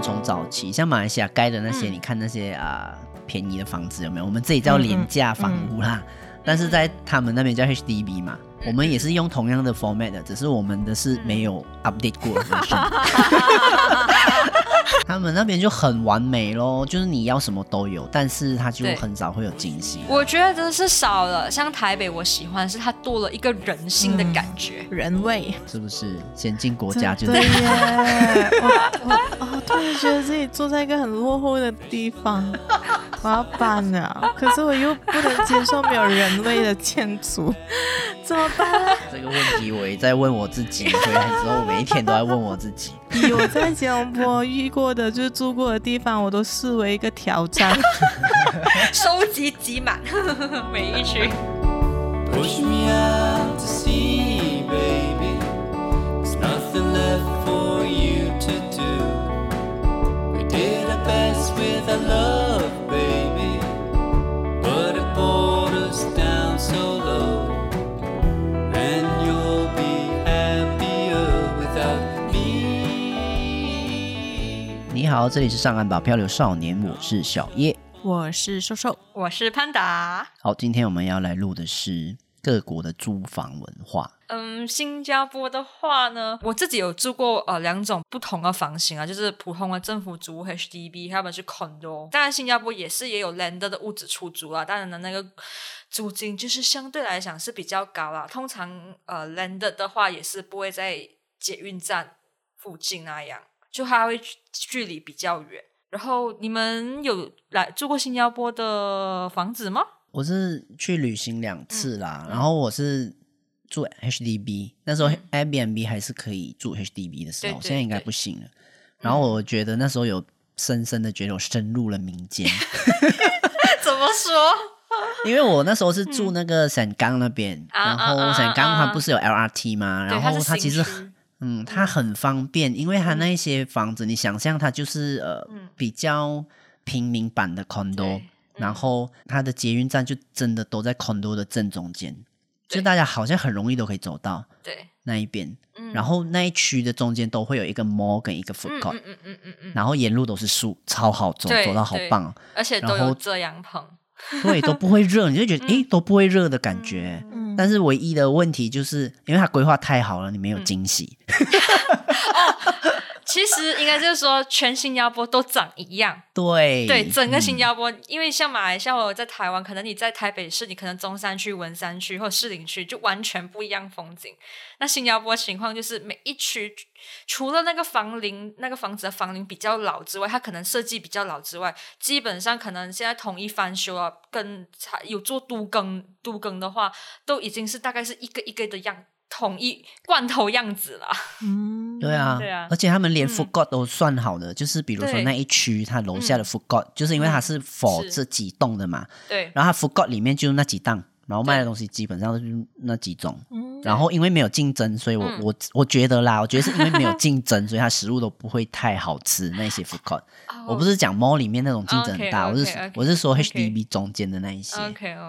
们从早期像马来西亚盖的那些，嗯、你看那些啊、呃、便宜的房子有没有？我们这里叫廉价房屋啦，但是在他们那边叫 HDB 嘛。我们也是用同样的 format 的，只是我们的是没有 update 过。他们那边就很完美咯，就是你要什么都有，但是他就很少会有惊喜。我觉得真是少了，像台北，我喜欢是它多了一个人性的感觉，嗯、人味，是不是？先进国家就 对耶。我我我突然觉得自己坐在一个很落后的地方，我要搬了，可是我又不能接受没有人味的建筑，怎么办？这个问题我也在问我自己，回来之后每一天都在问我自己。以我在吉隆坡遇过的，就是住过的地方，我都视为一个挑战。收集集满 每一区。好，这里是上岸吧漂流少年，我是小叶，我是瘦瘦，我是潘达。好，今天我们要来录的是各国的租房文化。嗯，新加坡的话呢，我自己有住过呃两种不同的房型啊，就是普通的政府租屋 HDB，还有是 condo。当然，新加坡也是也有 landed 的屋子出租啊，当然呢，那个租金就是相对来讲是比较高啦。通常呃 landed 的话也是不会在捷运站附近那样。就还会距离比较远，然后你们有来住过新加坡的房子吗？我是去旅行两次啦，嗯、然后我是住 HDB，那时候 Airbnb 还是可以住 HDB 的时候，嗯、现在应该不行了。然后我觉得那时候有深深的觉得我深入了民间。怎么说？因为我那时候是住那个沈岗那边，嗯、然后沈岗它不是有 LRT 吗？然后它其实。嗯，它很方便，因为它那些房子，嗯、你想象它就是呃、嗯、比较平民版的 condo，、嗯、然后它的捷运站就真的都在 condo 的正中间，就大家好像很容易都可以走到对那一边，嗯、然后那一区的中间都会有一个 mall 跟一个 food court，嗯嗯嗯嗯。嗯，然后沿路都是树，超好走，走到好棒，而且都有遮阳棚。对，都不会热，你就觉得 诶都不会热的感觉。嗯，但是唯一的问题就是，因为它规划太好了，你没有惊喜。其实应该就是说，全新加坡都长一样。对对，整个新加坡，嗯、因为像马来西亚，我在台湾，可能你在台北市，你可能中山区、文山区或士林区就完全不一样风景。那新加坡情况就是，每一区除了那个房龄、那个房子的房龄比较老之外，它可能设计比较老之外，基本上可能现在统一翻修啊，跟有做都更、都更的话，都已经是大概是一个一个的样。统一罐头样子啦，嗯，对啊，对啊，而且他们连 food court 都算好的，就是比如说那一区，它楼下的 food court，就是因为它是 for 这几栋的嘛，对，然后它 food court 里面就那几档，然后卖的东西基本上都是那几种，然后因为没有竞争，所以我我我觉得啦，我觉得是因为没有竞争，所以它食物都不会太好吃。那些 food court，我不是讲 mall 里面那种竞争很大，我是我是说 HDB 中间的那一些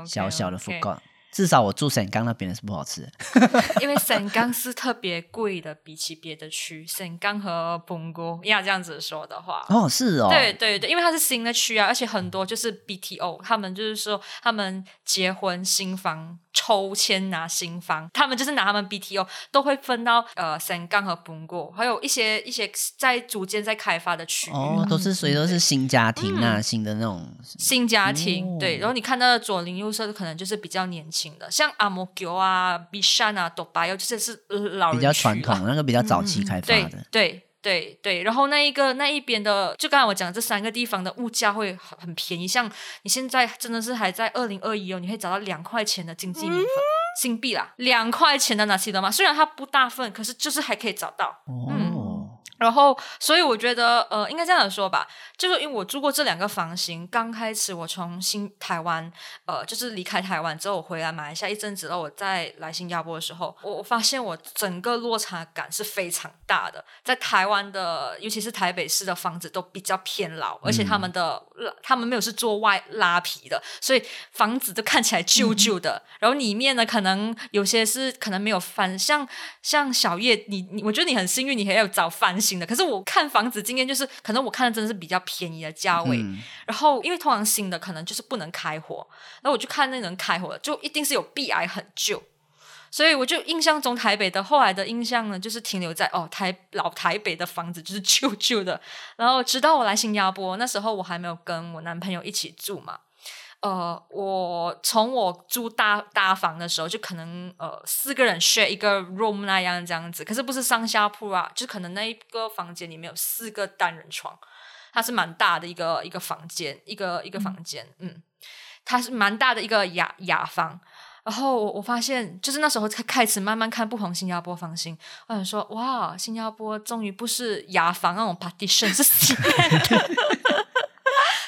小小的 food court。至少我住沈岗那边的是不好吃。的，因为沈岗是特别贵的，比起别的区，沈岗和彭哥要这样子说的话，哦，是哦，对对对，因为它是新的区啊，而且很多就是 BTO，他们就是说他们结婚新房抽签拿新房，他们就是拿他们 BTO 都会分到呃沈岗和彭哥，还有一些一些在逐渐在开发的区域，哦，都是谁都是新家庭啊，嗯、新的那种。新家庭，哦、对，然后你看到的左邻右舍可能就是比较年轻。像阿摩桥啊、比山啊、多巴，窑，这些是老人比较传统，那个比较早期开发的。嗯、对对对对，然后那一个那一边的，就刚才我讲的这三个地方的物价会很很便宜。像你现在真的是还在二零二一哦，你可以找到两块钱的经济米粉、嗯、新币啦，两块钱的那记得吗？虽然它不大份，可是就是还可以找到。哦、嗯。然后，所以我觉得，呃，应该这样说吧，就是因为我住过这两个房型。刚开始我从新台湾，呃，就是离开台湾之后，我回来马来西亚一阵子，然后我再来新加坡的时候，我我发现我整个落差感是非常大的。在台湾的，尤其是台北市的房子都比较偏老，而且他们的、嗯、他们没有是做外拉皮的，所以房子都看起来旧旧的。嗯、然后里面呢，可能有些是可能没有翻，像像小叶，你你，我觉得你很幸运，你还有找翻修。新的。可是我看房子经验就是，可能我看的真的是比较便宜的价位。嗯、然后因为通常新的可能就是不能开火，然后我就看那能开火的，就一定是有壁癌很旧。所以我就印象中台北的后来的印象呢，就是停留在哦台老台北的房子就是旧旧的。然后直到我来新加坡，那时候我还没有跟我男朋友一起住嘛。呃，我从我租大大房的时候，就可能呃四个人 share 一个 room 那样这样子，可是不是上下铺啊，就可能那一个房间里面有四个单人床，它是蛮大的一个一个房间，一个一个房间，嗯，嗯，它是蛮大的一个雅雅房。然后我我发现，就是那时候才开始慢慢看不同新加坡房型，我想说，哇，新加坡终于不是雅房那种 partition，是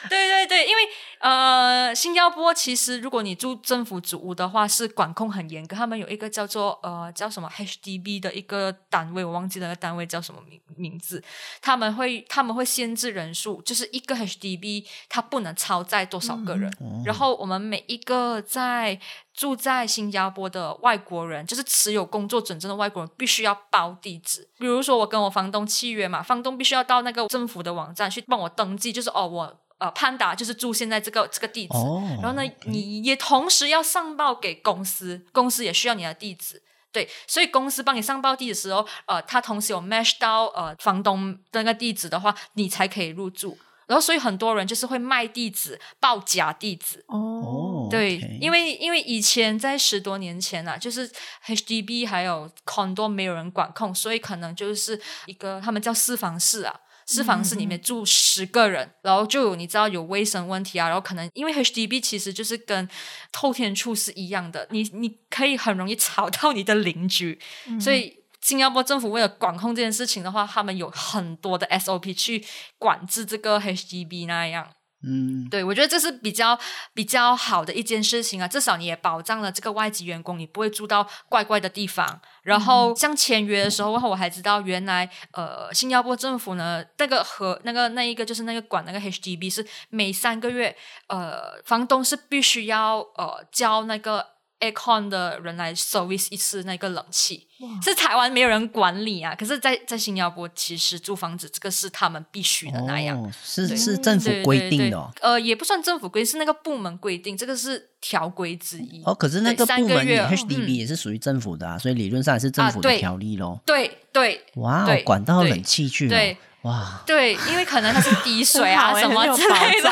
对对对，因为呃，新加坡其实如果你住政府主屋的话，是管控很严格。他们有一个叫做呃叫什么 HDB 的一个单位，我忘记了那个单位叫什么名名字。他们会他们会限制人数，就是一个 HDB 它不能超载多少个人。嗯、然后我们每一个在住在新加坡的外国人，就是持有工作准证的外国人，必须要报地址。比如说我跟我房东契约嘛，房东必须要到那个政府的网站去帮我登记，就是哦我。呃，潘达就是住现在这个这个地址，oh. 然后呢，你也同时要上报给公司，公司也需要你的地址，对，所以公司帮你上报地址的时候，呃，他同时有 match 到呃房东的那个地址的话，你才可以入住。然后，所以很多人就是会卖地址，报假地址。哦，oh, 对.因为因为以前在十多年前啊，就是 HDB 还有 condo 没有人管控，所以可能就是一个他们叫四房室啊。是房室里面住十个人，嗯、然后就有你知道有卫生问题啊，然后可能因为 HDB 其实就是跟透天处是一样的，你你可以很容易吵到你的邻居，嗯、所以新加坡政府为了管控这件事情的话，他们有很多的 SOP 去管制这个 HDB 那样。嗯，对，我觉得这是比较比较好的一件事情啊，至少你也保障了这个外籍员工，你不会住到怪怪的地方。然后像签约的时候，然后我还知道原来呃，新加坡政府呢，那个和那个那一个就是那个管那个 HDB 是每三个月，呃，房东是必须要呃交那个。Aircon 的人来 service 一次那个冷气，是台湾没有人管理啊。可是在，在在新加坡，其实租房子这个是他们必须的那样，哦、是是政府规定的、哦。呃，也不算政府规定，是那个部门规定，这个是条规之一。哦，可是那个部门 HDB 也是属于政府的啊，嗯、所以理论上也是政府的条例咯。对对，对哇，对管到冷气去了，对。哇，对，因因为可能它是滴水啊 什么之类的。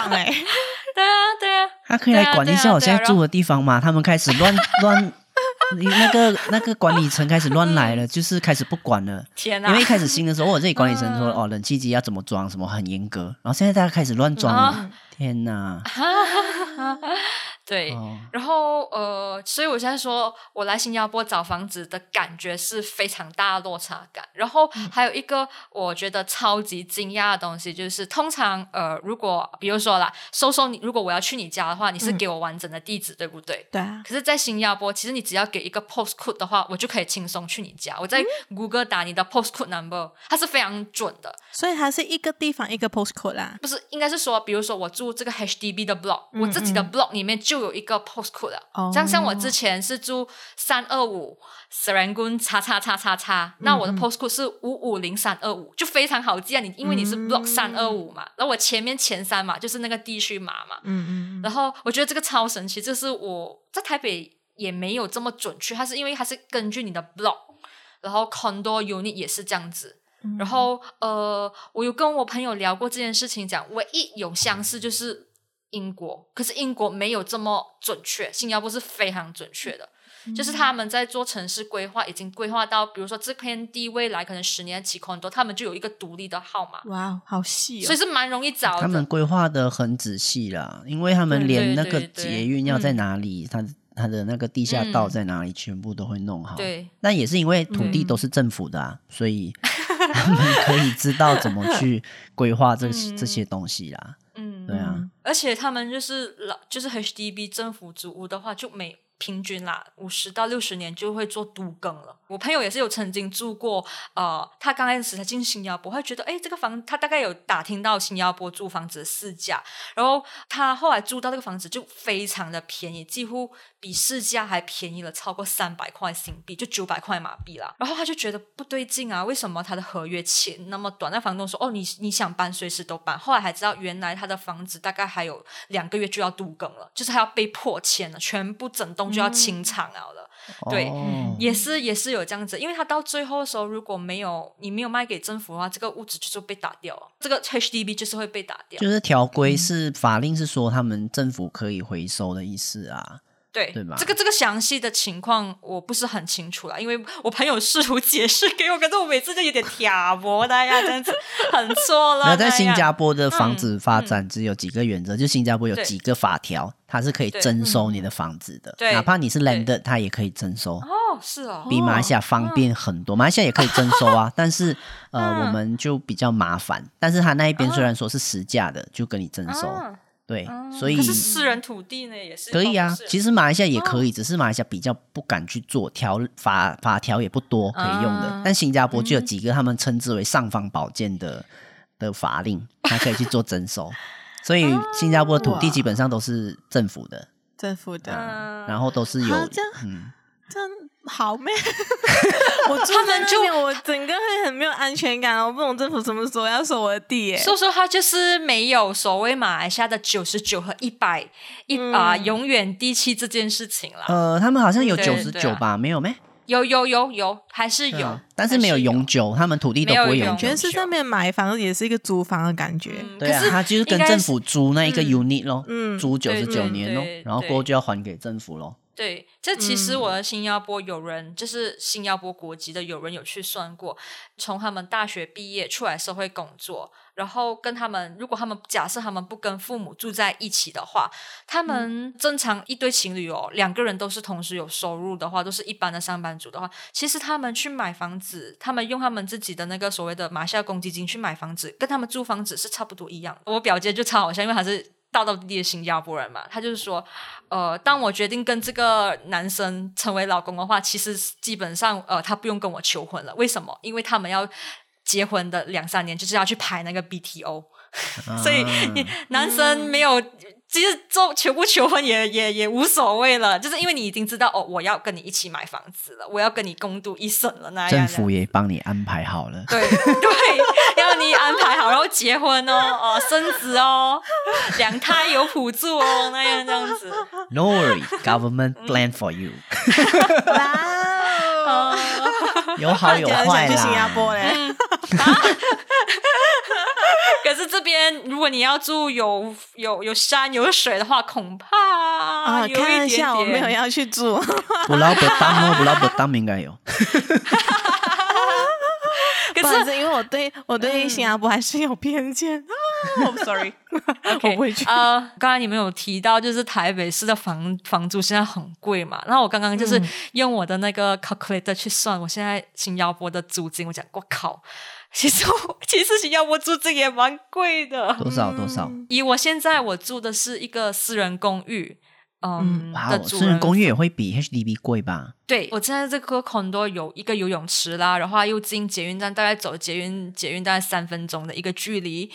对啊，对啊，他可以来管一下我现在住的地方嘛？他们开始乱乱，那个那个管理层开始乱来了，就是开始不管了。因为一开始新的时候，我这里管理层说哦，冷气机要怎么装，什么很严格，然后现在大家开始乱装了。天哪！对，哦、然后呃，所以我现在说我来新加坡找房子的感觉是非常大的落差感。然后还有一个我觉得超级惊讶的东西，就是通常呃，如果比如说啦，收收你，如果我要去你家的话，你是给我完整的地址，嗯、对不对？对啊。可是，在新加坡，其实你只要给一个 postcode 的话，我就可以轻松去你家。我在 Google 打你的 postcode number，它是非常准的。所以它是一个地方一个 postcode 啦？不是，应该是说，比如说我住这个 HDB 的 block，嗯嗯我自己的 block 里面就有一个 postcode 的，这样、oh. 像我之前是住三二五 Serangoon 叉叉叉叉叉，那我的 postcode 是五五零三二五，就非常好记啊。你因为你是 block 三二五嘛，然后我前面前三嘛就是那个地区码嘛，嗯嗯，然后我觉得这个超神奇，就是我在台北也没有这么准确，它是因为它是根据你的 block，然后 condo unit 也是这样子，嗯、然后呃，我有跟我朋友聊过这件事情，讲唯一有相似就是。英国，可是英国没有这么准确，新加坡是非常准确的，嗯、就是他们在做城市规划，已经规划到，比如说这片地未来可能十年起很多，他们就有一个独立的号码。哇，好细哦！所以是蛮容易找的。他们规划的很仔细啦，因为他们连那个捷运要在哪里，他他的那个地下道在哪里，嗯、全部都会弄好。对，那也是因为土地都是政府的啊，嗯、所以他 们可以知道怎么去规划这、嗯、这些东西啦。嗯，对啊，而且他们就是老，就是 HDB 政府租屋的话，就每平均啦五十到六十年就会做都更了。我朋友也是有曾经住过，呃，他刚开始才进新加坡，会觉得，哎，这个房他大概有打听到新加坡租房子的市价，然后他后来租到这个房子就非常的便宜，几乎比市价还便宜了超过三百块新币，就九百块马币啦。然后他就觉得不对劲啊，为什么他的合约签那么短？那房东说，哦，你你想搬随时都搬。后来还知道，原来他的房子大概还有两个月就要度更了，就是他要被迫签了，全部整栋就要清场了。嗯对，哦、也是也是有这样子，因为他到最后的时候，如果没有你没有卖给政府的话，这个屋子就是被打掉了，这个 HDB 就是会被打掉。就是条规是法令是说他们政府可以回收的意思啊。对？这个这个详细的情况我不是很清楚啦，因为我朋友试图解释给我，可是我每次就有点挑拨大家这样子很错了。那在新加坡的房子发展只有几个原则，就新加坡有几个法条，它是可以征收你的房子的，对哪怕你是 landed，它也可以征收。哦，是哦，比马来西亚方便很多，马来西亚也可以征收啊，但是呃，嗯、我们就比较麻烦。但是他那一边虽然说是实价的，就跟你征收。嗯对，嗯、所以可是私人土地呢也是可以啊。其实马来西亚也可以，哦、只是马来西亚比较不敢去做条法法条也不多可以用的。啊、但新加坡就有几个他们称之为尚方宝剑的的法令，它可以去做征收。所以新加坡的土地基本上都是政府的，政府的，嗯、然后都是有嗯。好咩？我住在那边，我整个会很没有安全感。我不懂政府什么时候要收我的地耶。所以说，他就是没有所谓马来西亚的九十九和一百一啊，永远地契这件事情了。呃，他们好像有九十九吧？没有咩？有有有有，还是有，但是没有永久，他们土地都不会永久。觉得是上面买房也是一个租房的感觉。对啊，他就是跟政府租那一个 unit 咯，租九十九年咯，然后过后就要还给政府咯。对，这其实我的新加坡有人，嗯、就是新加坡国籍的有人有去算过，从他们大学毕业出来社会工作，然后跟他们，如果他们假设他们不跟父母住在一起的话，他们正常一对情侣哦，两个人都是同时有收入的话，都是一般的上班族的话，其实他们去买房子，他们用他们自己的那个所谓的马下公积金去买房子，跟他们租房子是差不多一样。我表姐就超好像，因为她是。道道地地的新加坡人嘛，他就是说，呃，当我决定跟这个男生成为老公的话，其实基本上，呃，他不用跟我求婚了。为什么？因为他们要结婚的两三年，就是要去排那个 BTO，、啊、所以你男生没有。其实做求不求婚也也也无所谓了，就是因为你已经知道哦，我要跟你一起买房子了，我要跟你共度一生了，那样政府也帮你安排好了，对 对，要你安排好，然后结婚哦，哦，生子哦，两胎有补助哦，那样这样子。No worry, government plan for you。哇，有好有坏啦。新加坡嘞。可是这边，如果你要住有有有山有水的话，恐怕啊，有一点点。我没有要去住。不老不当哦，不老不当应该有。可是因为我对我对新加坡还是有偏见。I'm sorry，我不会去。啊，刚才你们有提到，就是台北市的房房租现在很贵嘛？然后我刚刚就是用我的那个 calculator 去算，我现在新加坡的租金，我讲我靠。其实，其实新加坡租金也蛮贵的。多少多少？以我现在我住的是一个私人公寓，嗯，嗯的私人公寓也会比 HDB 贵吧？对，我现在这个 condo 有一个游泳池啦，然后又进捷运站，大概走捷运捷运大概三分钟的一个距离。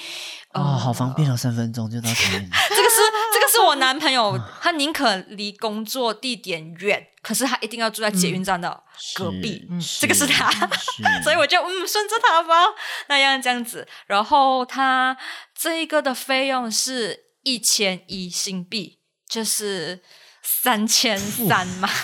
哦，呃、好方便哦，三分钟就到 捷运。这个是这个是我男朋友，他宁可离工作地点远，可是他一定要住在捷运站的隔壁。嗯、这个是他，是 所以我就嗯顺着他吧，那样这样子。然后他这一个的费用是一千一新币，就是三千三嘛。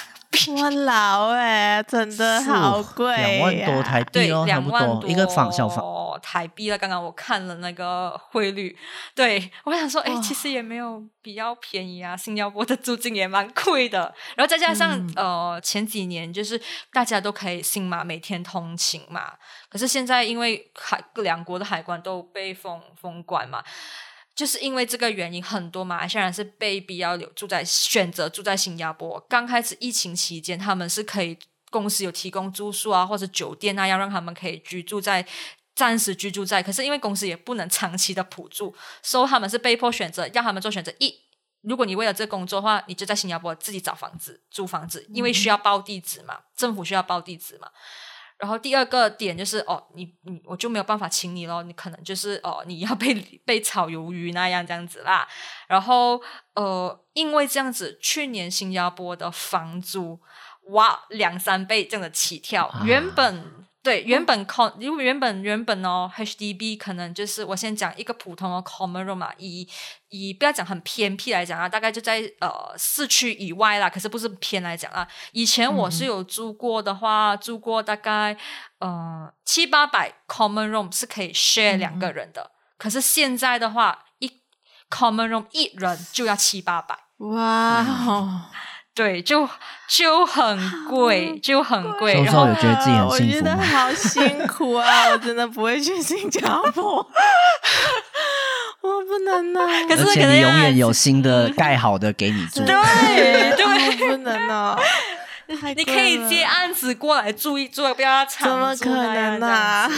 我老哎，真的好贵，两万多台币哦，两万多一个房小房台币了。刚刚我看了那个汇率，对我想说，哎，其实也没有比较便宜啊。新加坡的租金也蛮贵的，然后再加上、嗯、呃前几年就是大家都可以新马每天通勤嘛，可是现在因为海两国的海关都被封封关嘛。就是因为这个原因，很多马来西亚人是被逼要留住在选择住在新加坡。刚开始疫情期间，他们是可以公司有提供住宿啊，或者酒店啊，要让他们可以居住在暂时居住在。可是因为公司也不能长期的补助，所以他们是被迫选择，让他们做选择一如果你为了这工作的话，你就在新加坡自己找房子租房子，因为需要报地址嘛，政府需要报地址嘛。然后第二个点就是哦，你你我就没有办法请你咯，你可能就是哦，你要被 被炒鱿鱼那样这样子啦。然后呃，因为这样子，去年新加坡的房租哇两三倍这样的起跳，啊、原本。对，原本 con 因为原本原本哦，HDB 可能就是我先讲一个普通的 common room 嘛，以以不要讲很偏僻来讲啊，大概就在呃市区以外啦，可是不是偏来讲啊。以前我是有住过的话，嗯、住过大概呃七八百 common room 是可以 share 两个人的，嗯、可是现在的话，一 common room 一人就要七八百。哇、哦。对，就就很贵，就很贵。然后我觉得自己很幸福？我觉得好辛苦啊！我真的不会去新加坡，我不能呢。可是你永远有 新的盖好的给你住。对对，我不能呢。你可以接案子过来住一住，不要长。怎么可能呢？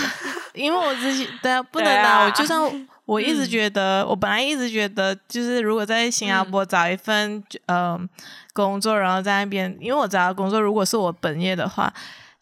因为我自己对啊，不能啊。我就算 我一直觉得，我本来一直觉得，就是如果在新加坡找一份嗯。工作，然后在那边，因为我找到工作，如果是我本业的话，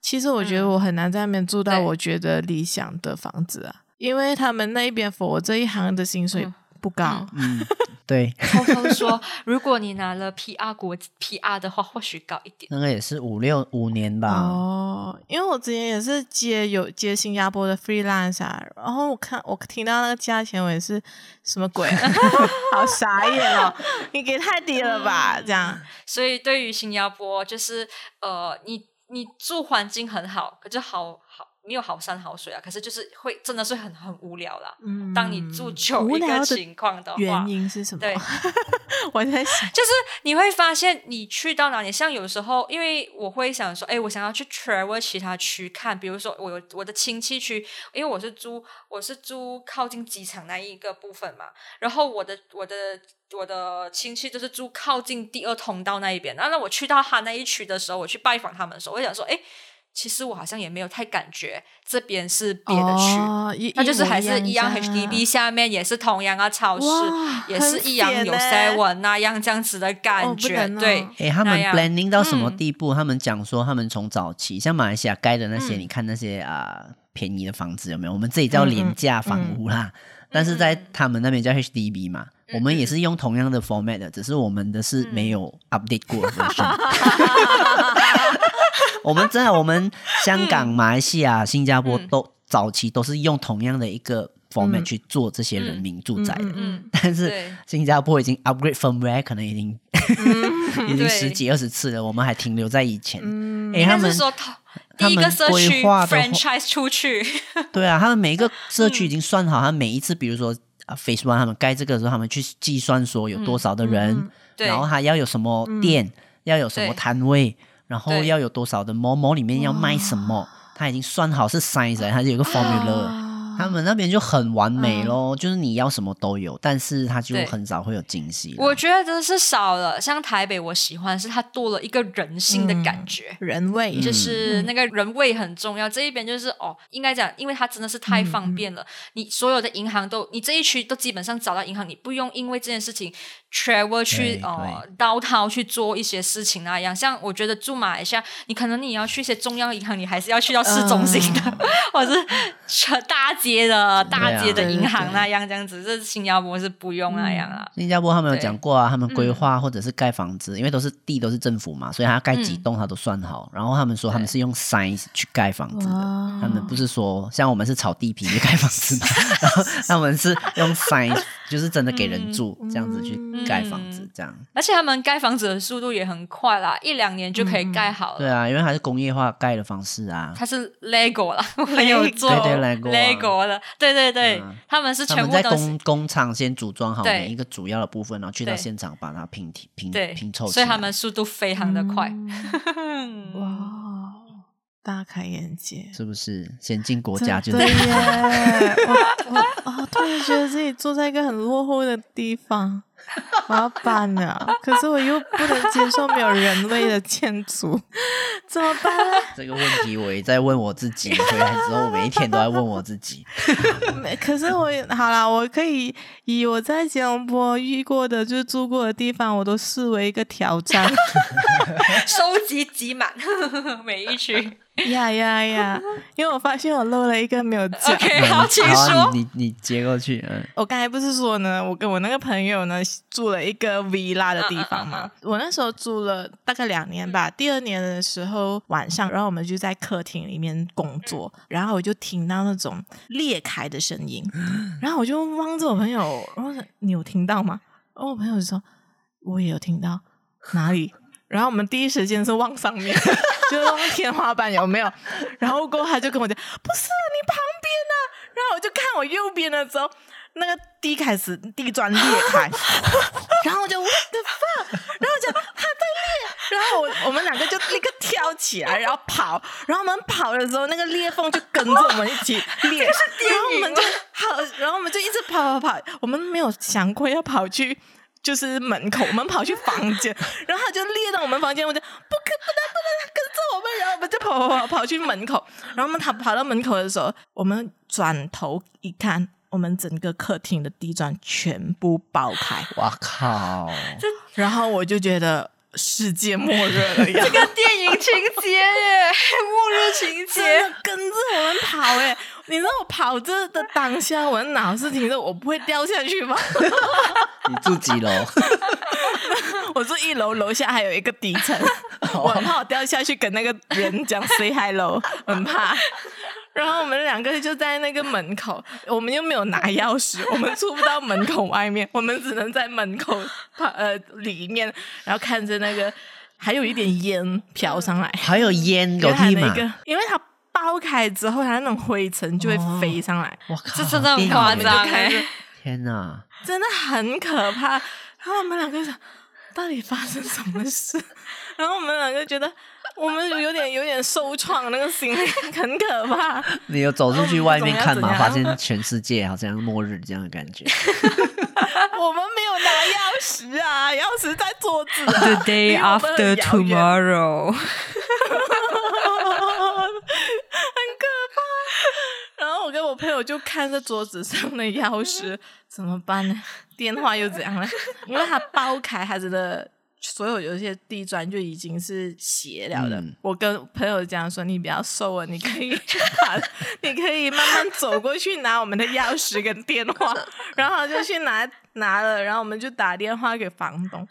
其实我觉得我很难在那边住到我觉得理想的房子啊，因为他们那边 for 我这一行的薪水不高。嗯，嗯对。偷偷说，如果你拿了 PR 国 PR 的话，或许高一点。那个也是五六五年吧。哦，因为我之前也是接有接新加坡的 freelance 啊，然后我看我听到那个价钱，我也是什么鬼，好傻眼哦！你给太低了吧？这样。所以对于新加坡，就是呃，你你住环境很好，可就好好。没有好山好水啊，可是就是会真的是很很无聊啦。嗯，当你住久一个情况的话，原因是什么？对，我在想，就是你会发现你去到哪里，像有时候，因为我会想说，哎，我想要去 travel 其他区看，比如说我有我的亲戚区，因为我是租我是租靠近机场那一个部分嘛，然后我的我的我的亲戚就是住靠近第二通道那一边，然后那我去到他那一区的时候，我去拜访他们的时候，我想说，哎。其实我好像也没有太感觉这边是别的区，那、哦、就是还是一样 HDB 下面也是同样啊超市，也是一样有 seven 那样这样子的感觉。哦、对，哎，他们 blending 到什么地步？嗯、他们讲说他们从早期像马来西亚盖的那些，嗯、你看那些啊、呃、便宜的房子有没有？我们这里叫廉价房屋啦，嗯嗯、但是在他们那边叫 HDB 嘛，嗯、我们也是用同样的 format 的，只是我们的是没有 update 过的 version。我们真的，我们香港、马来西亚、新加坡都早期都是用同样的一个 format 去做这些人民住宅的，但是新加坡已经 upgrade firmware，可能已经 已经十几二十次了，我们还停留在以前。哎，他们他们规划的 franchise 出去，对啊，他们每一个社区已经算好，他每一次，比如说啊，Phase One 他们盖这个的时候，他们去计算说有多少的人，然后他要有什么店，要有什么摊位。然后要有多少的某某里面要卖什么，哇。他已经算好是 size，它就有个 formula。啊。他们那边就很完美咯，嗯、就是你要什么都有，但是它就很少会有惊喜。我觉得真的是少了，像台北，我喜欢是它多了一个人性的感觉，嗯、人味，就是那个人味很重要。嗯、这一边就是哦，应该讲，因为它真的是太方便了，嗯、你所有的银行都，你这一区都基本上找到银行，你不用因为这件事情 travel 去哦倒掏去做一些事情那样。像我觉得住马来西亚，你可能你要去一些中央银行，你还是要去到市中心的，嗯、或者是大。街的大街的银行那样这样子，这新加坡是不用那样啊。新加坡他们有讲过啊，他们规划或者是盖房子，因为都是地都是政府嘛，所以他盖几栋他都算好。然后他们说他们是用 size 去盖房子的，他们不是说像我们是炒地皮去盖房子嘛，然 后他们是用 size，就是真的给人住这样子去盖房子这样。而且他们盖房子的速度也很快啦，一两年就可以盖好了。对啊，因为它是工业化盖的方式啊。它是 Lego 啦，没有做 Lego。对对对，他们是全部在工工厂先组装好每一个主要的部分，然后去到现场把它拼拼拼凑，所以他们速度非常的快。哇，大开眼界，是不是？先进国家就对耶！我我突然觉得自己坐在一个很落后的地方。我要搬了，可是我又不能接受没有人类的建筑，怎么办呢？这个问题我也在问我自己，回来之后每一天都在问我自己。可是我好啦，我可以以我在吉隆坡遇过的，就是住过的地方，我都视为一个挑战，收集集满每一区。呀呀呀！因为我发现我漏了一个没有讲。OK，好，请说。啊、你你，你接过去。嗯，我刚才不是说呢，我跟我那个朋友呢住了一个 villa 的地方嘛。Uh, uh, uh, uh. 我那时候住了大概两年吧。第二年的时候晚上，然后我们就在客厅里面工作，然后我就听到那种裂开的声音，然后我就望着我朋友，然后说你有听到吗？然后我朋友就说我也有听到，哪里？然后我们第一时间是望上面。就望天花板有没有？然后过后他就跟我讲，不是你旁边呢、啊。然后我就看我右边的时候，那个地开始地砖裂开，然后我就 what the fuck，然后就他在裂，然后我我们两个就立刻跳起来，然后跑，然后我们跑的时候，那个裂缝就跟着我们一起裂，然后我们就好，然后我们就一直跑跑跑，我们没有想过要跑去。就是门口，我们跑去房间，然后他就列到我们房间，我就不可不能不能跟着我们，然后我们就跑跑跑跑去门口，然后我们跑跑到门口的时候，我们转头一看，我们整个客厅的地砖全部爆开，哇靠！然后我就觉得世界末日了呀，这个电影情节耶，末日情节，跟着我们跑哎。你知道我跑着的当下，我的脑子停着，我不会掉下去吗？你住几楼？我住一楼，楼下还有一个底层，我很怕我掉下去跟那个人讲 say hello，很怕。然后我们两个就在那个门口，我们又没有拿钥匙，我们出不到门口外面，我们只能在门口呃里面，然后看着那个还有一点烟飘上来，还有烟，有地吗？因为它。爆开之后，它那种灰尘就会飞上来。我靠，这真的很夸张哎！天哪，真的很可怕。然后我们两个想，到底发生什么事？然后我们两个觉得，我们有点有点受创，那个心里 很可怕。你有走出去外面看吗？发现全世界好像末日这样的感觉。我们没有拿钥匙啊，钥匙在桌子。The day after tomorrow 很可怕。然后。我跟我朋友就看着桌子上的钥匙，怎么办呢？电话又怎样了？因为他爆开，他的所有有一些地砖就已经是斜了的。嗯、我跟朋友讲说：“你不要瘦了，你可以把，你可以慢慢走过去拿我们的钥匙跟电话。”然后就去拿拿了，然后我们就打电话给房东。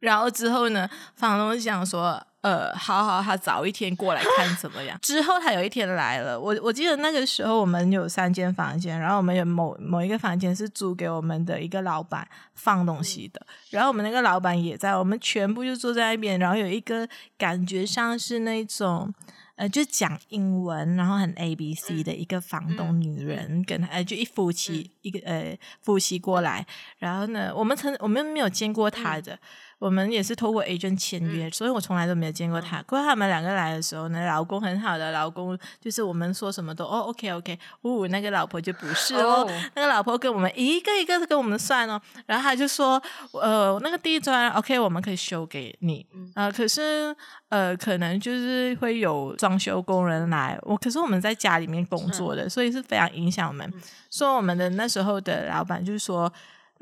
然后之后呢，房东就讲说。呃，好好，他早一天过来 看怎么样？之后他有一天来了，我我记得那个时候我们有三间房间，然后我们有某某一个房间是租给我们的一个老板放东西的，然后我们那个老板也在，我们全部就坐在那边，然后有一个感觉像是那种呃，就讲英文，然后很 A B C 的一个房东女人，跟呃，就一夫妻一个呃夫妻过来，然后呢，我们曾我们没有见过他的。我们也是透过 agent 签约，嗯、所以我从来都没有见过他。过他们两个来的时候呢，老公很好的老公，就是我们说什么都哦，OK OK。呜，那个老婆就不是哦，哦那个老婆跟我们一个一个跟我们算哦。然后他就说，呃，那个地砖 OK，我们可以修给你。呃，可是呃，可能就是会有装修工人来。我可是我们在家里面工作的，嗯、所以是非常影响我们。说、嗯、我们的那时候的老板就是说。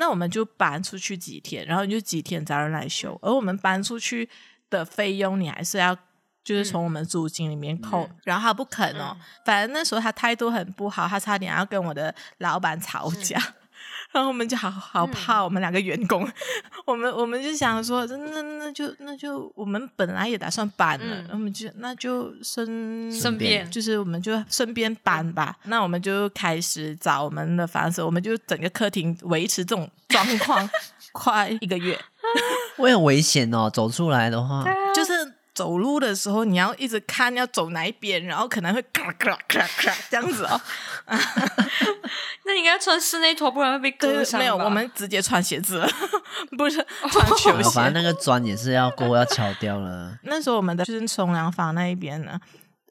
那我们就搬出去几天，然后你就几天找人来修。而我们搬出去的费用，你还是要就是从我们租金里面扣。嗯、然后他不肯哦，嗯、反正那时候他态度很不好，他差点要跟我的老板吵架。嗯然后我们就好好怕我们两个员工，嗯、我们我们就想说，那那就那就我们本来也打算搬了，嗯、我们就那就顺顺便就是我们就顺便搬吧。嗯、那我们就开始找我们的房子，我们就整个客厅维持这种状况 快一个月，会很危险哦，走出来的话。就是。走路的时候，你要一直看要走哪一边，然后可能会咔咔咔咔这样子哦。那应该穿室内拖，不然会被割伤。没有，我们直接穿鞋子，不是穿球鞋。反正那个砖也是要过要敲掉了。那时候我们的就是冲凉房那一边呢，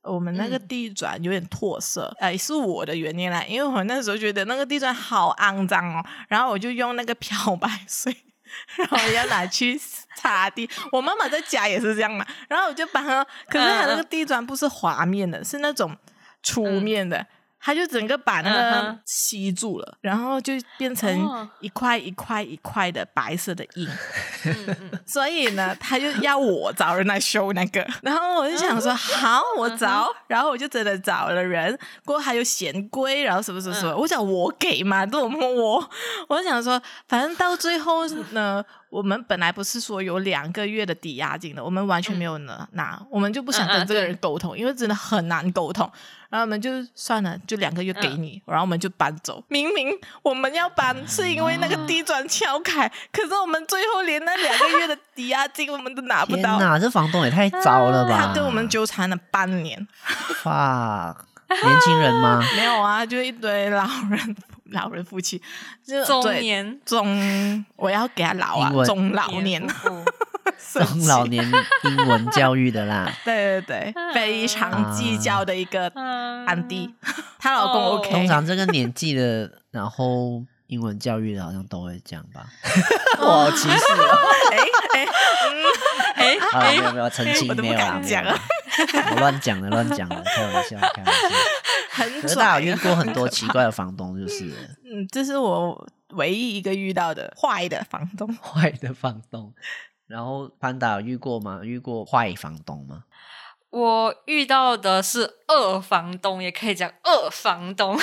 我们那个地砖有点脱色，哎、嗯，是我的原因啦，因为我那时候觉得那个地砖好肮脏哦，然后我就用那个漂白水。然后要拿去擦地。我妈妈在家也是这样嘛，然后我就把它，可是它那个地砖不是滑面的，是那种粗面的。嗯它就整个把那个吸住了，uh. 然后就变成一块一块一块的白色的印。所以呢，他就要我找人来修那个。然后我就想说，好，我找。然后我就真的找了人，过后还有嫌贵，然后什么什么什么。我想我给嘛，这种我，我想说，反正到最后呢。我们本来不是说有两个月的抵押金的，我们完全没有拿，拿、嗯、我们就不想跟这个人沟通，嗯嗯、因为真的很难沟通。然后我们就算了，就两个月给你，嗯、然后我们就搬走。明明我们要搬是因为那个地砖敲开，嗯、可是我们最后连那两个月的抵押金我们都拿不到。天哪，这房东也太糟了吧！他跟我们纠缠了半年。哇，年轻人吗？没有啊，就一堆老人。老人夫妻，就中年。中，我要给他老啊，中老年，中老年英文教育的啦，对对对，非常计较的一个安迪，她、啊、老公 OK，通常这个年纪的，然后英文教育的，好像都会这样吧，我歧视了，哎哎哎哎，没有没有澄清，没有啦，没有啦，我乱讲的乱讲的，开玩笑，开玩笑。可是他有遇过很多奇怪的房东，就是嗯，这是我唯一一个遇到的坏的房东，坏的房东。然后潘达有遇过吗？遇过坏房东吗？我遇到的是二房东，也可以讲二房东，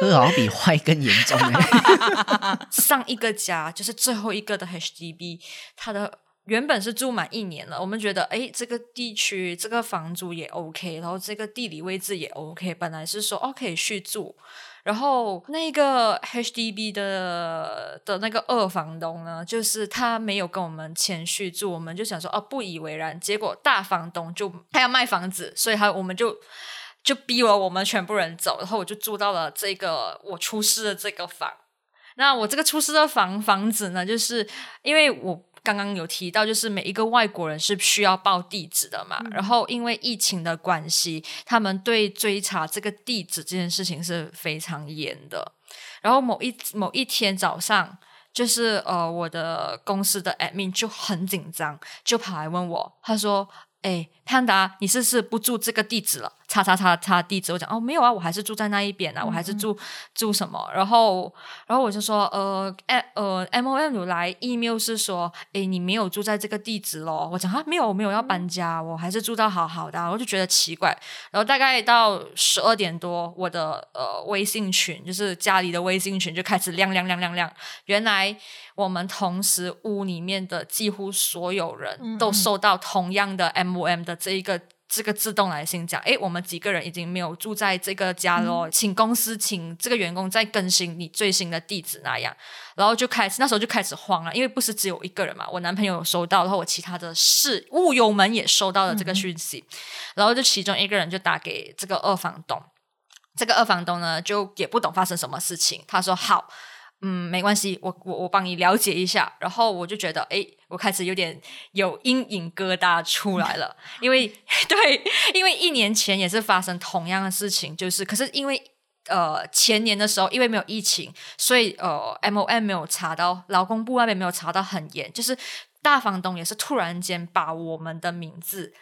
这好像比坏更严重哎。上一个家就是最后一个的 HDB，他的。原本是住满一年了，我们觉得，哎，这个地区这个房租也 OK，然后这个地理位置也 OK，本来是说 OK 续住，然后那个 HDB 的的那个二房东呢，就是他没有跟我们前续住，我们就想说，哦，不以为然，结果大房东就他要卖房子，所以他我们就就逼了我们全部人走，然后我就住到了这个我出事的这个房，那我这个出事的房房子呢，就是因为我。刚刚有提到，就是每一个外国人是需要报地址的嘛，嗯、然后因为疫情的关系，他们对追查这个地址这件事情是非常严的。然后某一某一天早上，就是呃，我的公司的 admin 就很紧张，就跑来问我，他说：“哎，潘达，你是不是不住这个地址了？”叉叉叉叉地址，我讲哦，没有啊，我还是住在那一边啊，我还是住、嗯、住什么？然后然后我就说呃呃 M O M 有来 email 是说，诶，你没有住在这个地址咯。我讲啊，没有，我没有要搬家，我还是住到好好的、啊。我就觉得奇怪。然后大概到十二点多，我的呃微信群就是家里的微信群就开始亮亮亮亮亮。原来我们同时屋里面的几乎所有人都收到同样的 M O M 的这一个。这个自动来信讲，诶，我们几个人已经没有住在这个家咯，嗯、请公司请这个员工再更新你最新的地址那样，然后就开始那时候就开始慌了，因为不是只有一个人嘛，我男朋友收到，然后我其他的室务友们也收到了这个讯息，嗯、然后就其中一个人就打给这个二房东，这个二房东呢就也不懂发生什么事情，他说好。嗯，嗯没关系，我我我帮你了解一下，然后我就觉得，诶，我开始有点有阴影疙瘩出来了，因为 对，因为一年前也是发生同样的事情，就是，可是因为呃前年的时候，因为没有疫情，所以呃 MOM 没有查到，劳工部那边没有查到很严，就是大房东也是突然间把我们的名字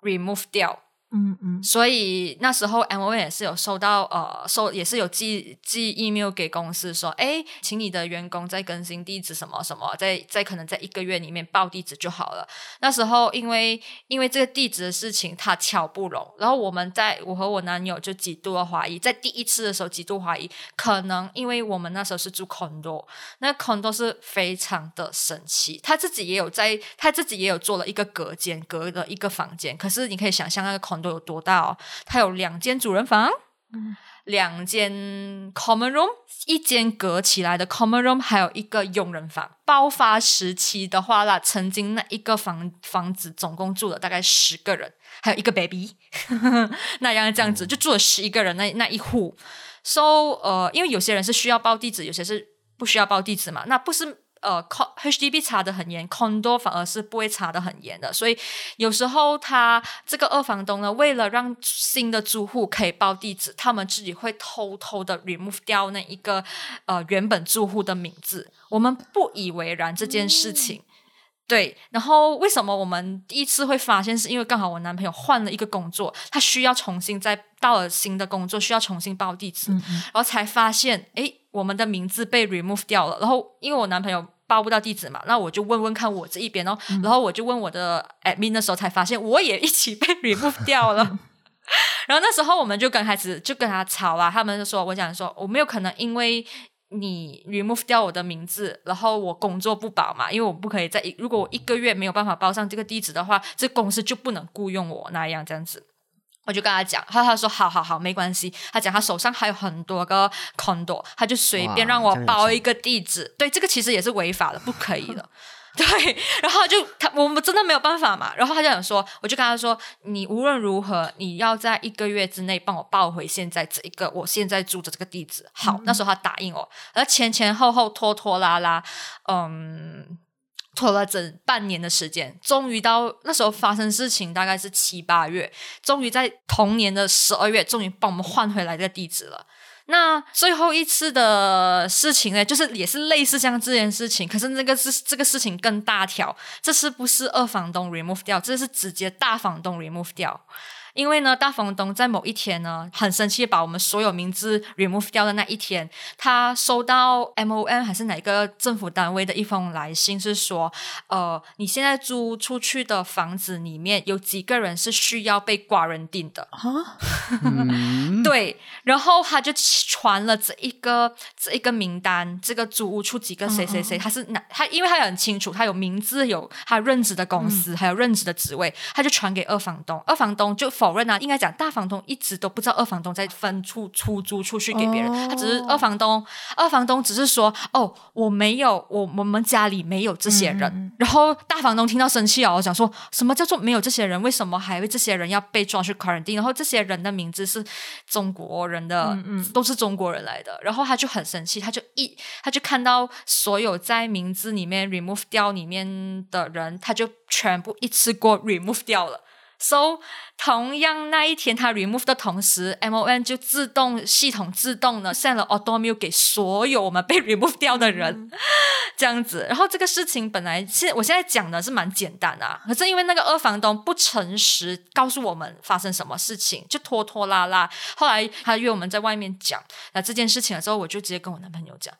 remove 掉。嗯嗯，所以那时候 M O N 也是有收到呃收也是有寄寄 email 给公司说，哎，请你的员工再更新地址什么什么，在在可能在一个月里面报地址就好了。那时候因为因为这个地址的事情他巧不拢，然后我们在我和我男友就极度的怀疑，在第一次的时候极度怀疑，可能因为我们那时候是住 condo，那 condo 是非常的神奇，他自己也有在他自己也有做了一个隔间隔了一个房间，可是你可以想象那个 condo 都有多大哦？它有两间主人房，嗯、两间 common room，一间隔起来的 common room，还有一个佣人房。爆发时期的话啦，曾经那一个房房子总共住了大概十个人，还有一个 baby，那样这样子就住了十一个人那那一户。So 呃，因为有些人是需要报地址，有些是不需要报地址嘛。那不是呃，HDB 查的很严，condo 反而是不会查的很严的。所以有时候他这个二房东呢，为了让新的租户可以报地址，他们自己会偷偷的 remove 掉那一个呃原本住户的名字。我们不以为然这件事情。对，然后为什么我们第一次会发现？是因为刚好我男朋友换了一个工作，他需要重新再到了新的工作，需要重新报地址，嗯嗯，然后才发现，诶，我们的名字被 remove 掉了。然后因为我男朋友报不到地址嘛，那我就问问看我这一边哦，嗯、然后我就问我的 admin 的时候，才发现我也一起被 remove 掉了。然后那时候我们就刚开始就跟他吵啊，他们就说，我讲说我没有可能因为。你 remove 掉我的名字，然后我工作不保嘛，因为我不可以在，如果我一个月没有办法报上这个地址的话，这公司就不能雇佣我那样这样子。我就跟他讲，他他说好好好，没关系。他讲他手上还有很多个 condo，他就随便让我报一个地址。对，这个其实也是违法的，不可以的。对，然后就他，我们真的没有办法嘛。然后他就想说，我就跟他说，你无论如何，你要在一个月之内帮我报回现在这一个我现在住的这个地址。好，嗯、那时候他答应我，而前前后后拖拖拉拉，嗯，拖了整半年的时间，终于到那时候发生事情大概是七八月，终于在同年的十二月，终于帮我们换回来这个地址了。那最后一次的事情呢，就是也是类似像这件事情，可是那个是这个事情更大条，这是不是二房东 remove 掉？这是直接大房东 remove 掉。因为呢，大房东在某一天呢，很生气，把我们所有名字 remove 掉的那一天，他收到 MOM 还是哪个政府单位的一封来信，是说，呃，你现在租出去的房子里面有几个人是需要被 quarantine 的啊？嗯、对，然后他就传了这一个这一个名单，这个租屋处几个谁谁谁，他是哪？他因为他很清楚，他有名字，有他任职的公司，嗯、还有任职的职位，他就传给二房东，二房东就否。否认啊，应该讲大房东一直都不知道二房东在分出出租出去给别人，哦、他只是二房东，二房东只是说哦，我没有，我我们家里没有这些人。嗯、然后大房东听到生气哦，讲说什么叫做没有这些人？为什么还会这些人要被抓去 quarantine？然后这些人的名字是中国人的，嗯嗯都是中国人来的。然后他就很生气，他就一他就看到所有在名字里面 remove 掉里面的人，他就全部一次过 remove 掉了。So 同样那一天他 remove 的同时，MON 就自动系统自动的 send 了 auto mail 给所有我们被 remove 掉的人，嗯、这样子。然后这个事情本来现我现在讲的是蛮简单的，啊，可是因为那个二房东不诚实告诉我们发生什么事情，就拖拖拉拉。后来他约我们在外面讲那这件事情的时候，我就直接跟我男朋友讲。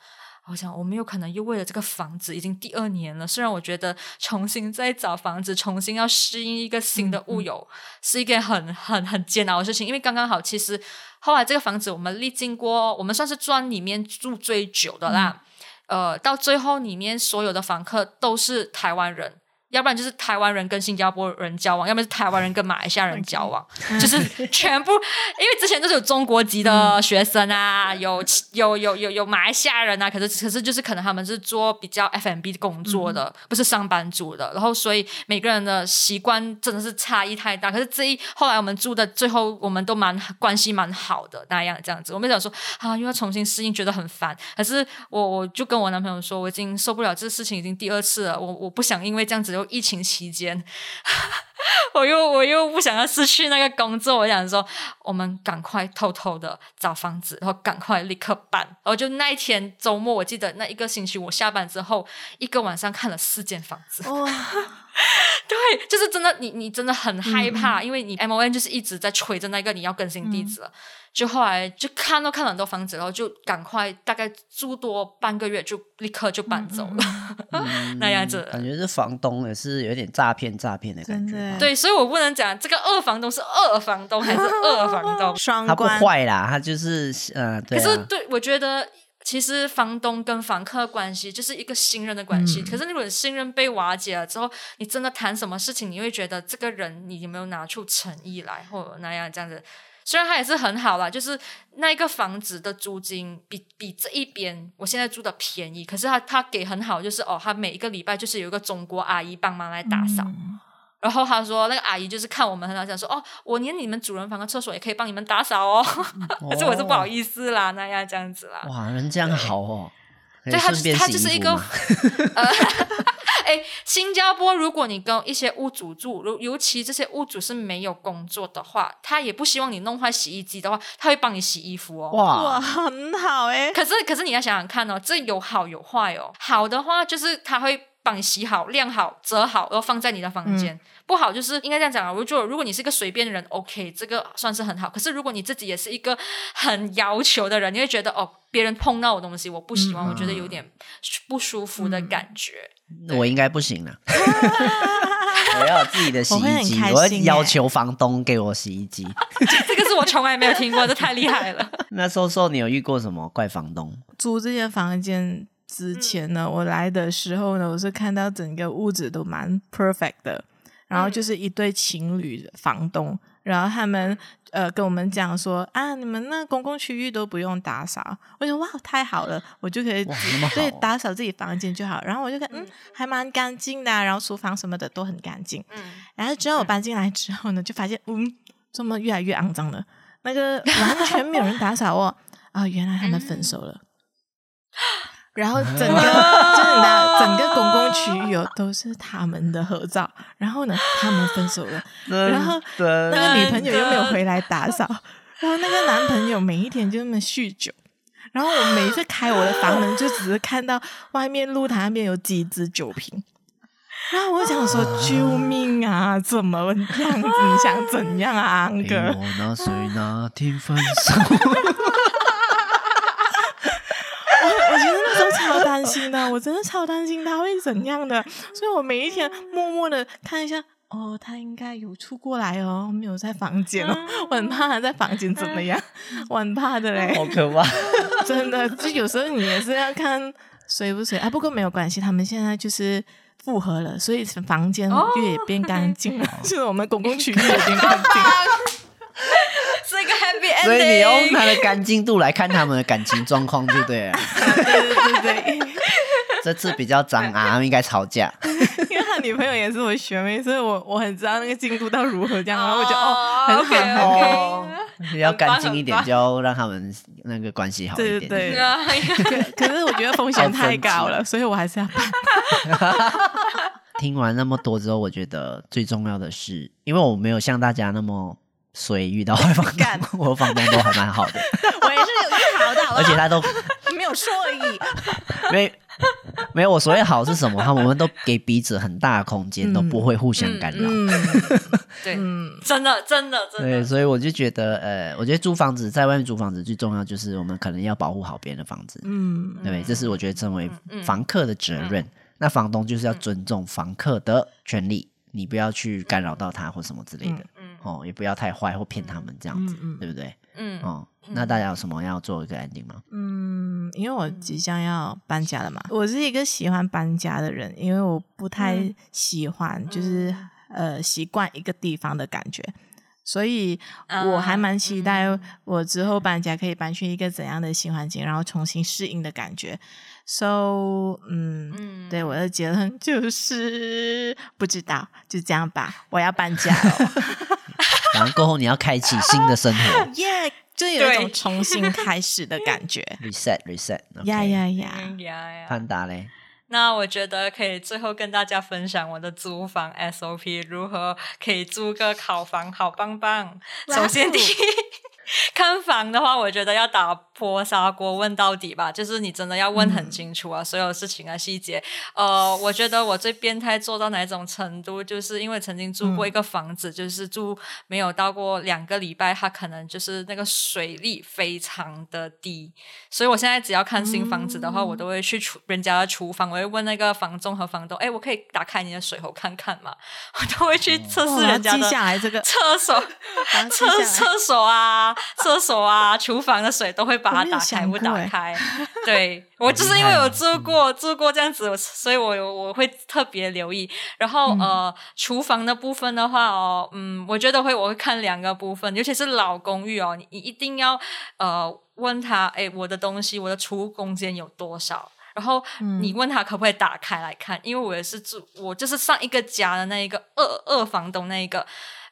我想，我们有可能又为了这个房子，已经第二年了。虽然我觉得重新再找房子，重新要适应一个新的物有，嗯嗯是一件很很很煎熬的事情。因为刚刚好，其实后来这个房子我们历经过，我们算是砖里面住最久的啦。嗯、呃，到最后里面所有的房客都是台湾人。要不然就是台湾人跟新加坡人交往，要不然是台湾人跟马来西亚人交往，就是全部。因为之前都是有中国籍的学生啊，有有有有有马来西亚人啊，可是可是就是可能他们是做比较 FMB 工作的，不是上班族的。然后所以每个人的习惯真的是差异太大。可是这一后来我们住的最后我们都蛮关系蛮好的那样这样子。我们想说啊，又要重新适应，觉得很烦。可是我我就跟我男朋友说，我已经受不了这事情，已经第二次了。我我不想因为这样子。疫情期间，我又我又不想要失去那个工作，我想说，我们赶快偷偷的找房子，然后赶快立刻搬。然后就那一天周末，我记得那一个星期，我下班之后一个晚上看了四间房子。哦、对，就是真的，你你真的很害怕，嗯、因为你 MON 就是一直在催着那个你要更新地址。嗯就后来就看都看了很多房子，然后就赶快大概住多半个月，就立刻就搬走了，嗯、那样子。感觉这房东也是有点诈骗诈骗的感觉。对，所以我不能讲这个二房东是二房东还是二房东。他不坏啦，他就是呃，对啊、可是对，我觉得其实房东跟房客关系就是一个信任的关系。嗯、可是如果信任被瓦解了之后，你真的谈什么事情，你会觉得这个人你有没有拿出诚意来，或者那样这样子。虽然他也是很好啦，就是那一个房子的租金比比这一边我现在住的便宜，可是他他给很好，就是哦，他每一个礼拜就是有一个中国阿姨帮忙来打扫，嗯、然后他说那个阿姨就是看我们很好，想说哦，我连你们主人房的厕所也可以帮你们打扫哦，可是我是不好意思啦，那样这样子啦。哇，人这样好哦。对，它它就是一个 呃，哎，新加坡，如果你跟一些屋主住，尤尤其这些屋主是没有工作的话，他也不希望你弄坏洗衣机的话，他会帮你洗衣服哦。哇哇，很好哎。可是可是你要想想看哦，这有好有坏哦。好的话就是他会。帮你洗好、晾好、折好，然后放在你的房间。嗯、不好就是应该这样讲啊。我就如果你是一个随便的人，OK，这个算是很好。可是如果你自己也是一个很要求的人，你会觉得哦，别人碰到我东西，我不喜欢，嗯、我觉得有点不舒服的感觉。我应该不行了。我要有自己的洗衣机，我，我要要求房东给我洗衣机。这个是我从来没有听过，这太厉害了。那说说你有遇过什么怪房东？租这间房间。之前呢，我来的时候呢，我是看到整个屋子都蛮 perfect 的，然后就是一对情侣房东，然后他们呃跟我们讲说啊，你们那公共区域都不用打扫，我说哇，太好了，我就可以对打扫自己房间就好，然后我就看嗯还蛮干净的，然后厨房什么的都很干净，嗯，然后之后我搬进来之后呢，就发现嗯怎么越来越肮脏了，那个完全没有人打扫哦，啊，原来他们分手了。然后整个就是那整个公共区域哦，都是他们的合照。然后呢，他们分手了，然后那个女朋友又没有回来打扫，然后那个男朋友每一天就那么酗酒。然后我每一次开我的房门，就只是看到外面露台那边有几只酒瓶。然后我想说，救命啊！怎么这样子？你想怎样啊，安哥？我那谁那天分手？超担心的，我真的超担心他会怎样的，所以我每一天默默的看一下，哦，他应该有出过来哦，没有在房间哦，我很怕他在房间怎么样，我很怕的嘞，好可怕，真的，就有时候你也是要看水不水啊，不过没有关系，他们现在就是复合了，所以房间越变干净了，就是我们公共区域也变干净。所以你用他的干净度来看他们的感情状况，就对了。对对对对，这次比较脏啊，他们应该吵架。因为他女朋友也是我学妹，所以我我很知道那个进度到如何这样，然后我就哦，很好很好，要干净一点，就要让他们那个关系好一点。对对对。可是我觉得风险太高了，所以我还是要办。听完那么多之后，我觉得最重要的是，因为我没有像大家那么。所以遇到坏房东，我房东都还蛮好的。我也是有遇好的，而且他都没有说而已。没没有，我所谓好是什么？他们我们都给彼此很大的空间，嗯、都不会互相干扰。嗯嗯、对，真的真的真的。对，所以我就觉得，呃，我觉得租房子在外面租房子最重要就是我们可能要保护好别人的房子。嗯，对，这是我觉得成为房客的责任。那房东就是要尊重房客的权利。你不要去干扰到他或什么之类的，嗯，哦，也不要太坏或骗他们这样子，嗯、对不对？嗯，哦，那大家有什么要做一个 ending 吗？嗯，因为我即将要搬家了嘛，我是一个喜欢搬家的人，因为我不太喜欢就是、嗯、呃习惯一个地方的感觉，所以我还蛮期待我之后搬家可以搬去一个怎样的新环境，然后重新适应的感觉。So，嗯，嗯对，我的结论就是不知道，就这样吧。我要搬家了，然后过后你要开启新的生活，耶，就有一种重新开始的感觉。Reset，Reset，呀呀呀，潘达嘞？那我觉得可以最后跟大家分享我的租房 SOP，如何可以租个好房，好棒棒。首先第一。看房的话，我觉得要打破砂锅问到底吧，就是你真的要问很清楚啊，嗯、所有事情啊细节。呃，我觉得我最变态做到哪种程度，就是因为曾经住过一个房子，嗯、就是住没有到过两个礼拜，它可能就是那个水力非常的低，所以我现在只要看新房子的话，嗯、我都会去厨人家的厨房，我会问那个房东和房东，哎，我可以打开你的水喉看看吗？我都会去测试人家的厕所，厕厕所啊。厕所啊，厨房的水都会把它打开不打开。对，我就是因为有住过住过这样子，所以我我会特别留意。然后、嗯、呃，厨房的部分的话哦，嗯，我觉得会我会看两个部分，尤其是老公寓哦，你一定要呃问他，哎，我的东西，我的储物空间有多少？然后你问他可不可以打开来看，因为我也是住，我就是上一个家的那一个二二房东那一个。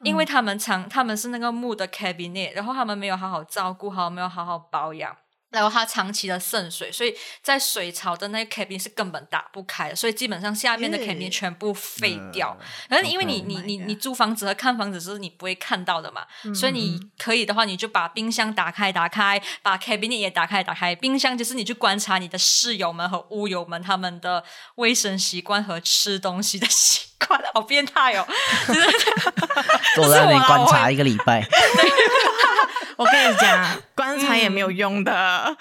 因为他们常他们是那个木的 cabinet，然后他们没有好好照顾好，没有好好保养，然后它长期的渗水，所以在水槽的那个 cabin 是根本打不开的，所以基本上下面的 cabin 全部废掉。可、嗯、是因为你、嗯、你你你租房子和看房子是你不会看到的嘛，嗯、所以你可以的话，你就把冰箱打开打开，把 cabin 也打开打开。冰箱就是你去观察你的室友们和屋友们他们的卫生习惯和吃东西的习惯，好变态哦！坐在那里观察一个礼拜。我跟你讲，观察也没有用的。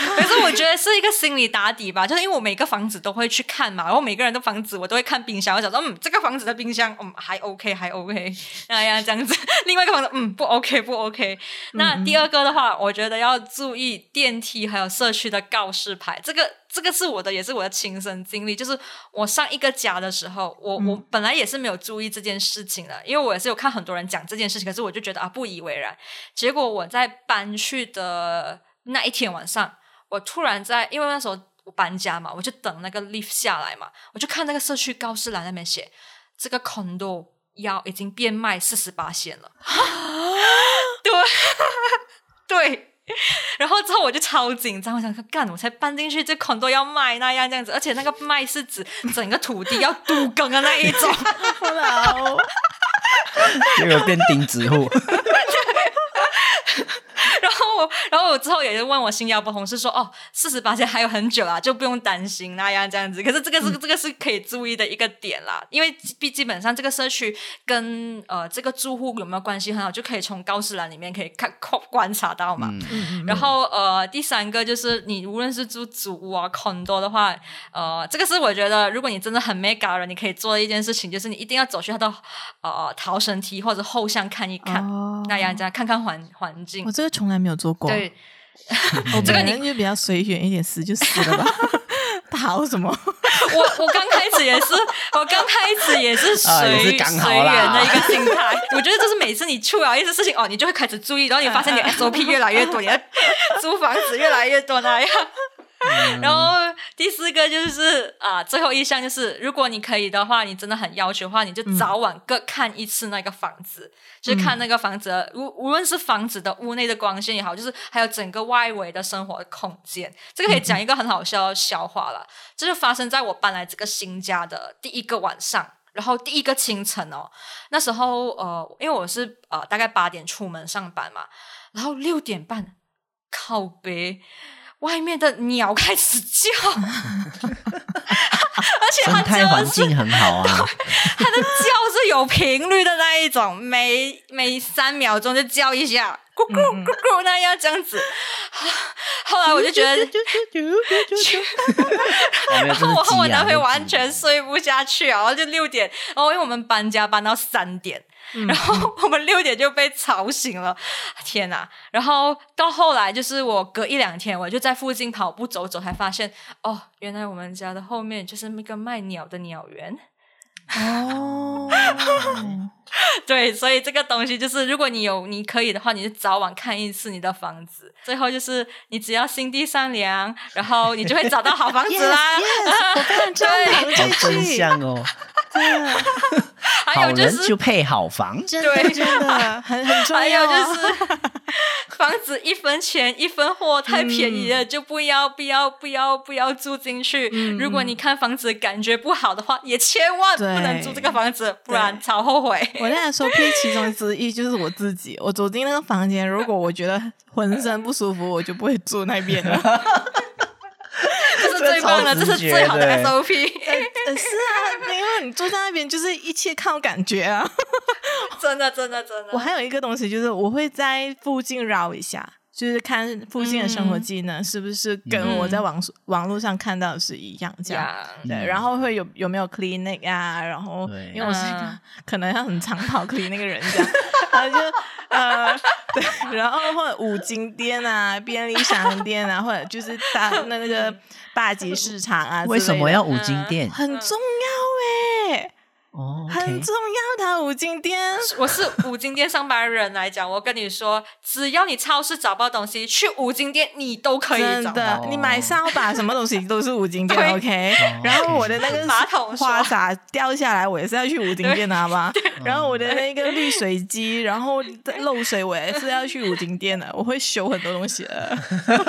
嗯、可是我觉得是一个心理打底吧，就是因为我每个房子都会去看嘛，然后每个人的房子我都会看冰箱，我想说，嗯，这个房子的冰箱，嗯，还 OK，还 OK，哎呀，这样子。另外一个房子，嗯，不 OK，不 OK。那第二个的话，我觉得要注意电梯还有社区的告示牌，这个。这个是我的，也是我的亲身经历。就是我上一个家的时候，我、嗯、我本来也是没有注意这件事情的，因为我也是有看很多人讲这件事情，可是我就觉得啊不以为然。结果我在搬去的那一天晚上，我突然在，因为那时候我搬家嘛，我就等那个 lift 下来嘛，我就看那个社区告示栏那边写，这个 condo 要已经变卖四十八线了。对 对。然后之后我就超紧张，我想说干，我才搬进去，这 condo 要卖那样这样子，而且那个卖是指整个土地要都耕的那一种，结果变钉子户。然后，然后我之后也就问我新加坡同事说：“哦，四十八天还有很久啊，就不用担心那样这样子。可是这个是、嗯、这个是可以注意的一个点啦，因为基基本上这个社区跟呃这个住户有没有关系很好，就可以从告示栏里面可以看观察到嘛。嗯、然后呃第三个就是你无论是住主屋啊 condo 的话，呃这个是我觉得如果你真的很 mega 人，你可以做的一件事情，就是你一定要走去他的呃逃生梯或者后巷看一看，哦、那样这样看看环环境。我这个从来没有做过。对。我 这个你就比较随缘一点，死就死了吧。逃什么？我我刚开始也是，我刚开始也是随随缘的一个心态。我觉得就是每次你出了一些事情哦，你就会开始注意，然后你发现你 SOP 越来越多，你的租房子越来越多那样。然后第四个就是啊，最后一项就是，如果你可以的话，你真的很要求的话，你就早晚各看一次那个房子，嗯、就是看那个房子，无无论是房子的屋内的光线也好，就是还有整个外围的生活的空间。这个可以讲一个很好笑的笑话了，这就发生在我搬来这个新家的第一个晚上，然后第一个清晨哦，那时候呃，因为我是呃大概八点出门上班嘛，然后六点半靠北。外面的鸟开始叫，而且它叫的是，很好啊，它的叫是有频率的那一种，每每三秒钟就叫一下，咕咕咕咕那样这样子。后来我就觉得，然后我和我男朋友完全睡不下去，然后就六点，然后因为我们搬家搬到三点。然后我们六点就被吵醒了，天哪！然后到后来就是我隔一两天，我就在附近跑步走走，才发现哦，原来我们家的后面就是那个卖鸟的鸟园。哦，对，所以这个东西就是，如果你有你可以的话，你就早晚看一次你的房子。最后就是，你只要心地善良，然后你就会找到好房子啦。yes, yes, 我看 对，好真相哦。对啊，还有就是就配好房，对，真的很很重要。还有就是房子一分钱一分货，太便宜了，就不要不要不要不要住进去。如果你看房子感觉不好的话，也千万不能住这个房子，不然超后悔。我那时候配其中之一就是我自己，我走进那个房间，如果我觉得浑身不舒服，我就不会住那边了。最棒的，这是最好的 SOP。是啊，因为你坐在那边就是一切靠感觉啊。真的，真的，真的。我还有一个东西，就是我会在附近绕一下，就是看附近的生活技能是不是跟我在网、嗯、网络上看到的是一样这样。嗯、对，然后会有有没有 clinic 啊？然后因为我是一个可能要很长跑 clinic 那个人这样，然后就呃 对，然后或者五金店啊、便利商店啊，或者就是大那那个。大集市场啊？为什么要五金店？很重要哎、欸，哦，oh, okay. 很重要的五金店。我是五金店上班人来讲，我跟你说，只要你超市找不到东西，去五金店你都可以找的，你买扫把什么东西都是五金店，OK。然后我的那个马桶花洒掉下来，我也是要去五金店拿吧。然后我的那个滤水机，然后漏水，我也是要去五金店的。我会修很多东西的。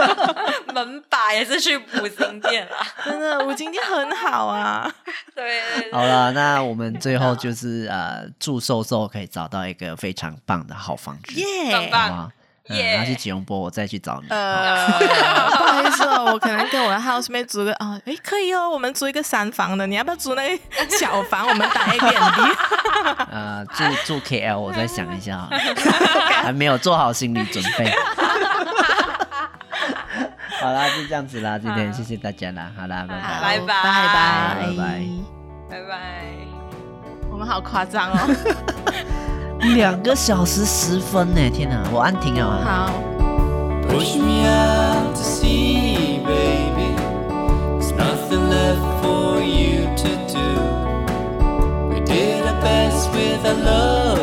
门把也是去五金店啊，真的，五金店很好啊。对，好了，那我们。最后就是呃，祝瘦瘦可以找到一个非常棒的好房子，耶，棒棒，然后去吉隆坡，我再去找你。呃，不好意思哦，我可能跟我的 housemate 租个啊，哎，可以哦，我们租一个三房的，你要不要租那小房？我们打 Airbnb。呃，住住 KL，我再想一下，还没有做好心理准备。好啦，就这样子啦，今天谢谢大家啦，好啦，拜拜，拜拜，拜拜，拜拜，拜拜。们好夸张哦！两个小时十分呢，天哪，我按停了。好。Push me out to sea, baby. There's nothing left for you to do. We did our best with love.